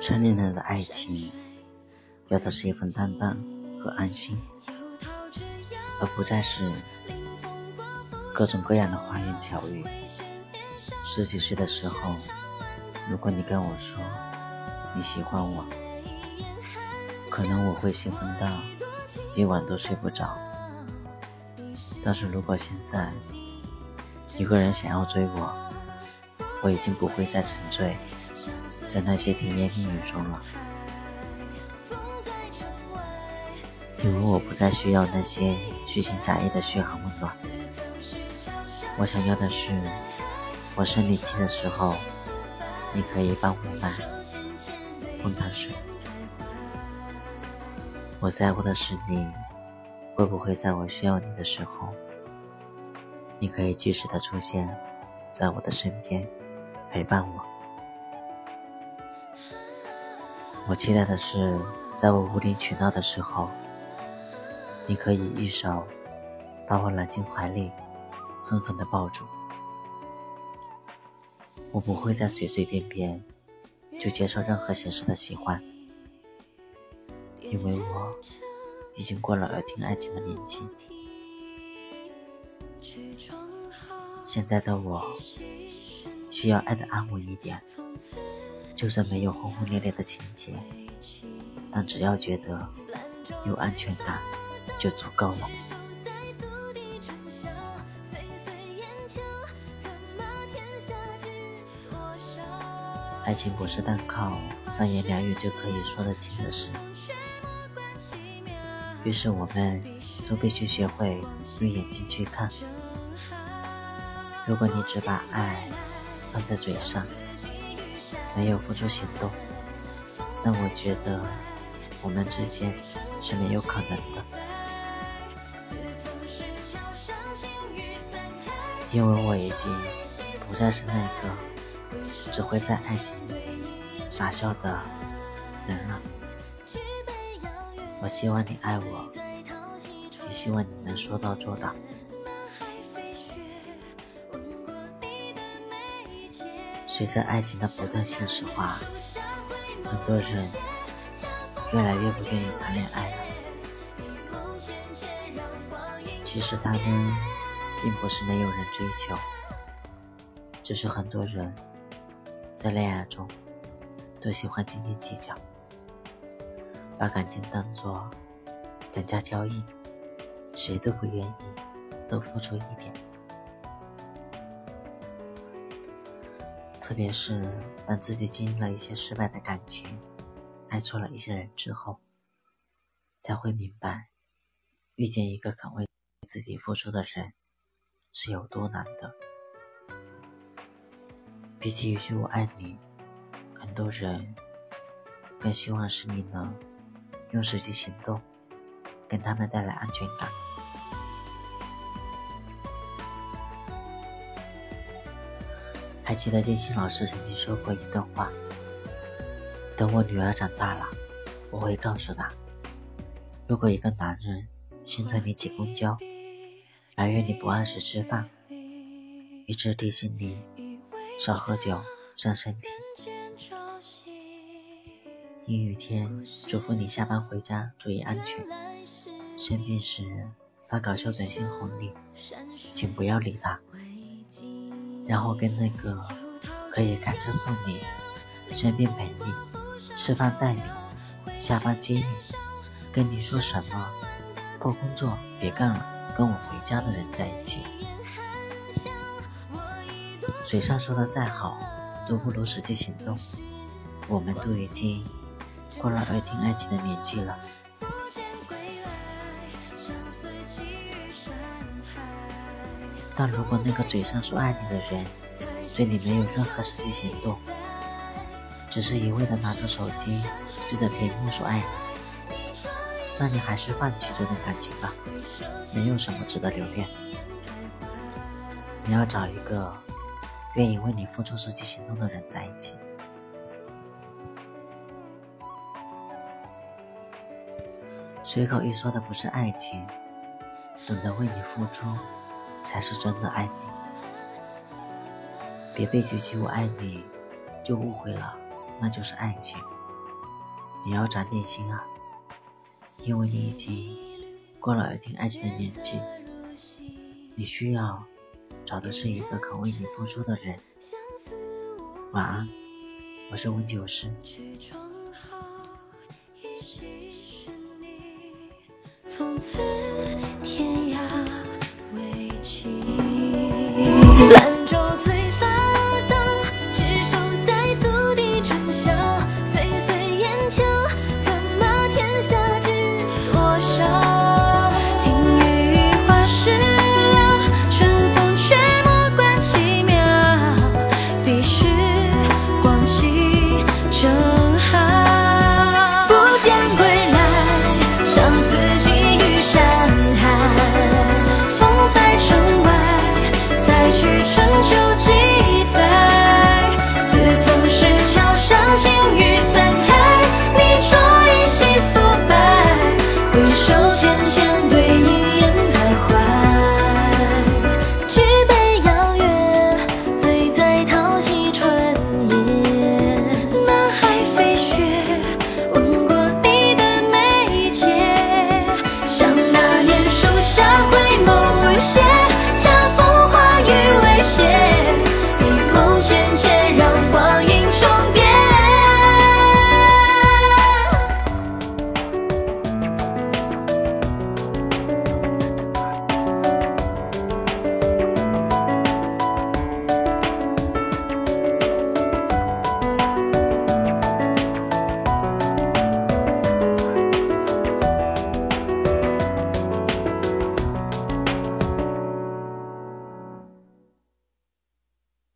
成年人的爱情，要的是一份担当和安心，而不再是各种各样的花言巧语。十几岁的时候，如果你跟我说你喜欢我，可能我会兴奋到一晚都睡不着。但是如果现在有个人想要追我，我已经不会再沉醉在那些甜言蜜语中了，因为我不再需要那些虚情假意的嘘寒问暖。我想要的是。我生理期的时候，你可以帮我买温开水。我在乎的是你会不会在我需要你的时候，你可以及时的出现在我的身边，陪伴我。我期待的是，在我无理取闹的时候，你可以一手把我揽进怀里，狠狠的抱住。我不会再随随便便就接受任何形式的喜欢，因为我已经过了耳听爱情的年纪。现在的我需要爱的安稳一点，就算没有轰轰烈烈的情节，但只要觉得有安全感就足够了。爱情不是单靠三言两语就可以说得清的事，于是我们都必须学会用眼睛去看。如果你只把爱放在嘴上，没有付出行动，那我觉得我们之间是没有可能的，因为我已经不再是那个。只会在爱情里傻笑的人了。我希望你爱我，也希望你能说到做到。随着爱情的不断现实化，很多人越来越不愿意谈恋爱了。其实他们并不是没有人追求，只是很多人。在恋爱中，都喜欢斤斤计较，把感情当作等价交易，谁都不愿意多付出一点。特别是当自己经历了一些失败的感情，爱错了一些人之后，才会明白，遇见一个肯为自己付出的人是有多难的。比起一句“我爱你”，很多人更希望是你能用实际行动给他们带来安全感。还记得金星老师曾经说过一段话：“等我女儿长大了，我会告诉她，如果一个男人心疼你挤公交，埋怨你不按时吃饭，一直提醒你。”少喝酒伤身体。阴雨天嘱咐你下班回家注意安全。生病时发搞笑短信哄你，请不要理他。然后跟那个可以开车送你、身边陪你、吃饭带你、下班接你、跟你说什么破工作别干了，跟我回家的人在一起。嘴上说的再好，都不如实际行动。我们都已经过了耳听爱情的年纪了，但如果那个嘴上说爱你的人，对你没有任何实际行动，只是一味的拿着手机对着屏幕说爱你，那你还是放弃这段感情吧，没有什么值得留恋。你要找一个。愿意为你付出实际行动的人在一起。随口一说的不是爱情，懂得为你付出，才是真的爱你。别被几句“我爱你”就误会了那就是爱情。你要长点心啊，因为你已经过了耳听爱情的年纪。你需要找的是一个肯为你付出的人。晚安，我是温酒师。从此。